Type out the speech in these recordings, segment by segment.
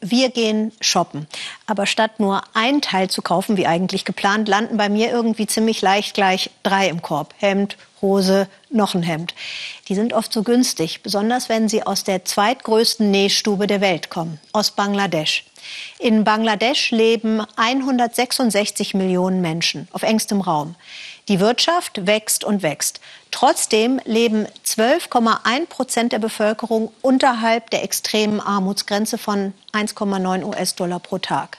wir gehen shoppen. Aber statt nur ein Teil zu kaufen, wie eigentlich geplant, landen bei mir irgendwie ziemlich leicht gleich drei im Korb. Hemd, Hose, noch ein Hemd. Die sind oft so günstig, besonders wenn sie aus der zweitgrößten Nähstube der Welt kommen, aus Bangladesch. In Bangladesch leben 166 Millionen Menschen auf engstem Raum. Die Wirtschaft wächst und wächst. Trotzdem leben 12,1 Prozent der Bevölkerung unterhalb der extremen Armutsgrenze von 1,9 US-Dollar pro Tag.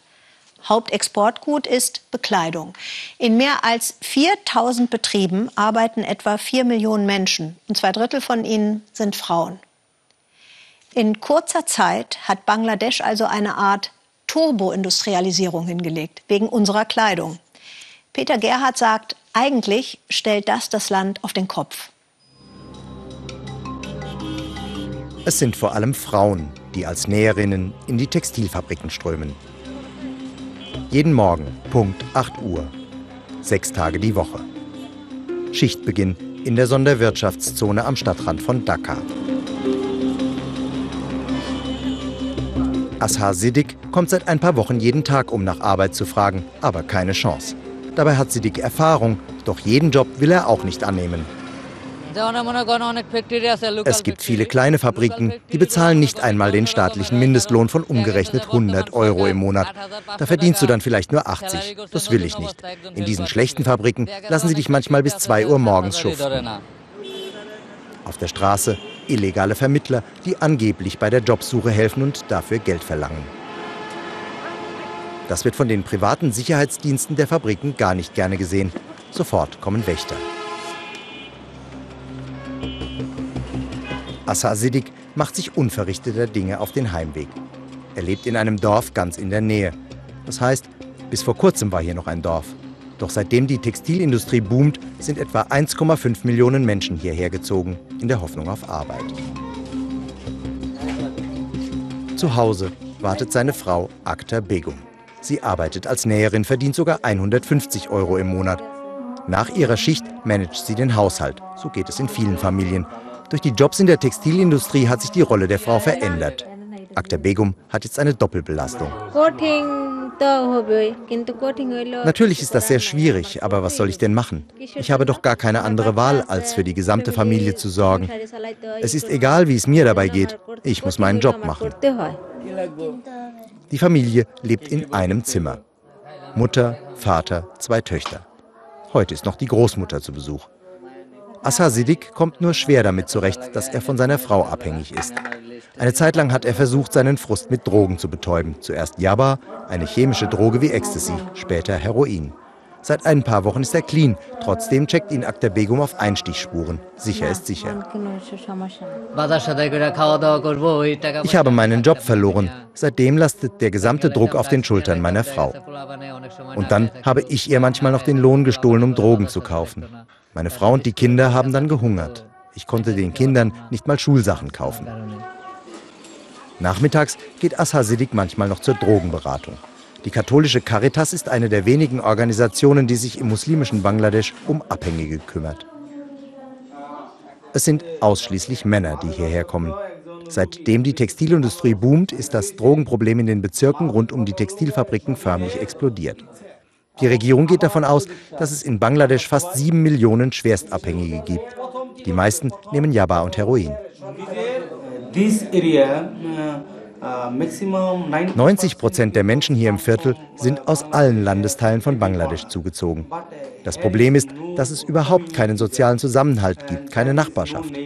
Hauptexportgut ist Bekleidung. In mehr als 4000 Betrieben arbeiten etwa 4 Millionen Menschen und zwei Drittel von ihnen sind Frauen. In kurzer Zeit hat Bangladesch also eine Art Turboindustrialisierung hingelegt, wegen unserer Kleidung. Peter Gerhardt sagt, eigentlich stellt das das Land auf den Kopf. Es sind vor allem Frauen, die als Näherinnen in die Textilfabriken strömen. Jeden Morgen, Punkt 8 Uhr. Sechs Tage die Woche. Schichtbeginn in der Sonderwirtschaftszone am Stadtrand von Dhaka. Ashar Siddiq kommt seit ein paar Wochen jeden Tag, um nach Arbeit zu fragen, aber keine Chance. Dabei hat sie dicke Erfahrung, doch jeden Job will er auch nicht annehmen. Es gibt viele kleine Fabriken, die bezahlen nicht einmal den staatlichen Mindestlohn von umgerechnet 100 Euro im Monat. Da verdienst du dann vielleicht nur 80. Das will ich nicht. In diesen schlechten Fabriken lassen sie dich manchmal bis 2 Uhr morgens schuften. Auf der Straße illegale Vermittler, die angeblich bei der Jobsuche helfen und dafür Geld verlangen. Das wird von den privaten Sicherheitsdiensten der Fabriken gar nicht gerne gesehen. Sofort kommen Wächter. Assa Siddiq macht sich unverrichteter Dinge auf den Heimweg. Er lebt in einem Dorf ganz in der Nähe. Das heißt, bis vor kurzem war hier noch ein Dorf. Doch seitdem die Textilindustrie boomt, sind etwa 1,5 Millionen Menschen hierher gezogen, in der Hoffnung auf Arbeit. Zu Hause wartet seine Frau Akhtar Begum. Sie arbeitet als Näherin, verdient sogar 150 Euro im Monat. Nach ihrer Schicht managt sie den Haushalt. So geht es in vielen Familien. Durch die Jobs in der Textilindustrie hat sich die Rolle der Frau verändert. Akhtar Begum hat jetzt eine Doppelbelastung. Natürlich ist das sehr schwierig, aber was soll ich denn machen? Ich habe doch gar keine andere Wahl, als für die gesamte Familie zu sorgen. Es ist egal, wie es mir dabei geht. Ich muss meinen Job machen. Die Familie lebt in einem Zimmer. Mutter, Vater, zwei Töchter. Heute ist noch die Großmutter zu Besuch. Assa Siddiq kommt nur schwer damit zurecht, dass er von seiner Frau abhängig ist. Eine Zeit lang hat er versucht, seinen Frust mit Drogen zu betäuben. Zuerst Yaba, eine chemische Droge wie Ecstasy, später Heroin. Seit ein paar Wochen ist er clean. Trotzdem checkt ihn Akta Begum auf Einstichspuren. Sicher ist sicher. Ich habe meinen Job verloren. Seitdem lastet der gesamte Druck auf den Schultern meiner Frau. Und dann habe ich ihr manchmal noch den Lohn gestohlen, um Drogen zu kaufen. Meine Frau und die Kinder haben dann gehungert. Ich konnte den Kindern nicht mal Schulsachen kaufen. Nachmittags geht Ashar Siddiq manchmal noch zur Drogenberatung. Die katholische Caritas ist eine der wenigen Organisationen, die sich im muslimischen Bangladesch um Abhängige kümmert. Es sind ausschließlich Männer, die hierher kommen. Seitdem die Textilindustrie boomt, ist das Drogenproblem in den Bezirken rund um die Textilfabriken förmlich explodiert. Die Regierung geht davon aus, dass es in Bangladesch fast sieben Millionen Schwerstabhängige gibt. Die meisten nehmen Jabba und Heroin. 90 Prozent der Menschen hier im Viertel sind aus allen Landesteilen von Bangladesch zugezogen. Das Problem ist, dass es überhaupt keinen sozialen Zusammenhalt gibt, keine Nachbarschaft.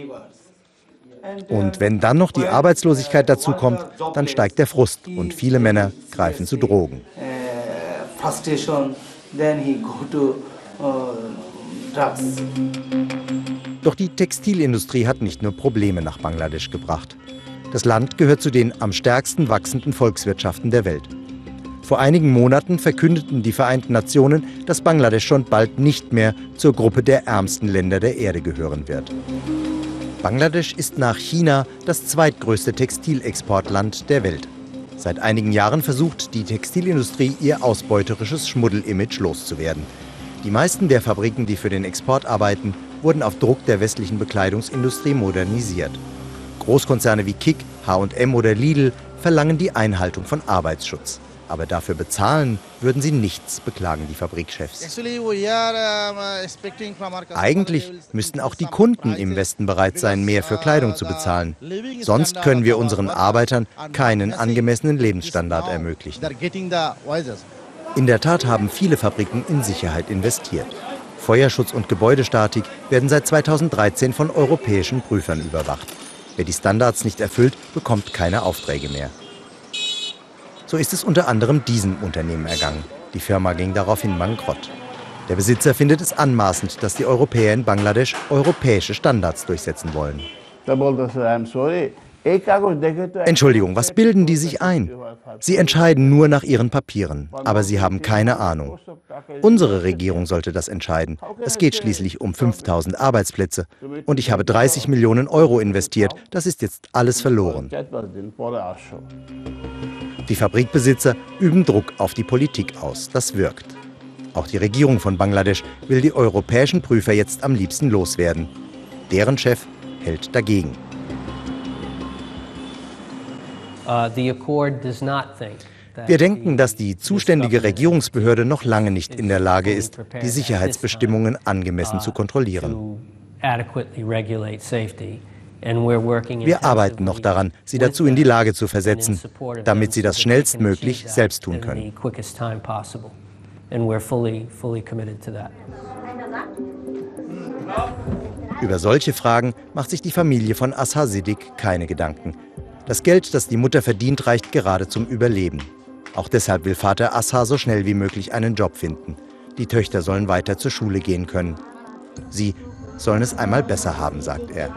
Und wenn dann noch die Arbeitslosigkeit dazu kommt, dann steigt der Frust und viele Männer greifen zu Drogen. Doch die Textilindustrie hat nicht nur Probleme nach Bangladesch gebracht. Das Land gehört zu den am stärksten wachsenden Volkswirtschaften der Welt. Vor einigen Monaten verkündeten die Vereinten Nationen, dass Bangladesch schon bald nicht mehr zur Gruppe der ärmsten Länder der Erde gehören wird. Bangladesch ist nach China das zweitgrößte Textilexportland der Welt. Seit einigen Jahren versucht die Textilindustrie ihr ausbeuterisches Schmuddelimage loszuwerden. Die meisten der Fabriken, die für den Export arbeiten, wurden auf Druck der westlichen Bekleidungsindustrie modernisiert. Großkonzerne wie Kick, H&M oder Lidl verlangen die Einhaltung von Arbeitsschutz. Aber dafür bezahlen würden sie nichts, beklagen die Fabrikchefs. Eigentlich müssten auch die Kunden im Westen bereit sein, mehr für Kleidung zu bezahlen. Sonst können wir unseren Arbeitern keinen angemessenen Lebensstandard ermöglichen. In der Tat haben viele Fabriken in Sicherheit investiert. Feuerschutz und Gebäudestatik werden seit 2013 von europäischen Prüfern überwacht. Wer die Standards nicht erfüllt, bekommt keine Aufträge mehr. So ist es unter anderem diesem Unternehmen ergangen. Die Firma ging daraufhin bankrott. Der Besitzer findet es anmaßend, dass die Europäer in Bangladesch europäische Standards durchsetzen wollen. Entschuldigung, was bilden die sich ein? Sie entscheiden nur nach ihren Papieren, aber sie haben keine Ahnung. Unsere Regierung sollte das entscheiden. Es geht schließlich um 5000 Arbeitsplätze. Und ich habe 30 Millionen Euro investiert. Das ist jetzt alles verloren. Die Fabrikbesitzer üben Druck auf die Politik aus. Das wirkt. Auch die Regierung von Bangladesch will die europäischen Prüfer jetzt am liebsten loswerden. Deren Chef hält dagegen. Wir denken, dass die zuständige Regierungsbehörde noch lange nicht in der Lage ist, die Sicherheitsbestimmungen angemessen zu kontrollieren. Wir arbeiten noch daran, sie dazu in die Lage zu versetzen, damit sie das schnellstmöglich selbst tun können. Über solche Fragen macht sich die Familie von Ashar Siddiq keine Gedanken. Das Geld, das die Mutter verdient, reicht gerade zum Überleben. Auch deshalb will Vater Ashar so schnell wie möglich einen Job finden. Die Töchter sollen weiter zur Schule gehen können. Sie sollen es einmal besser haben, sagt er.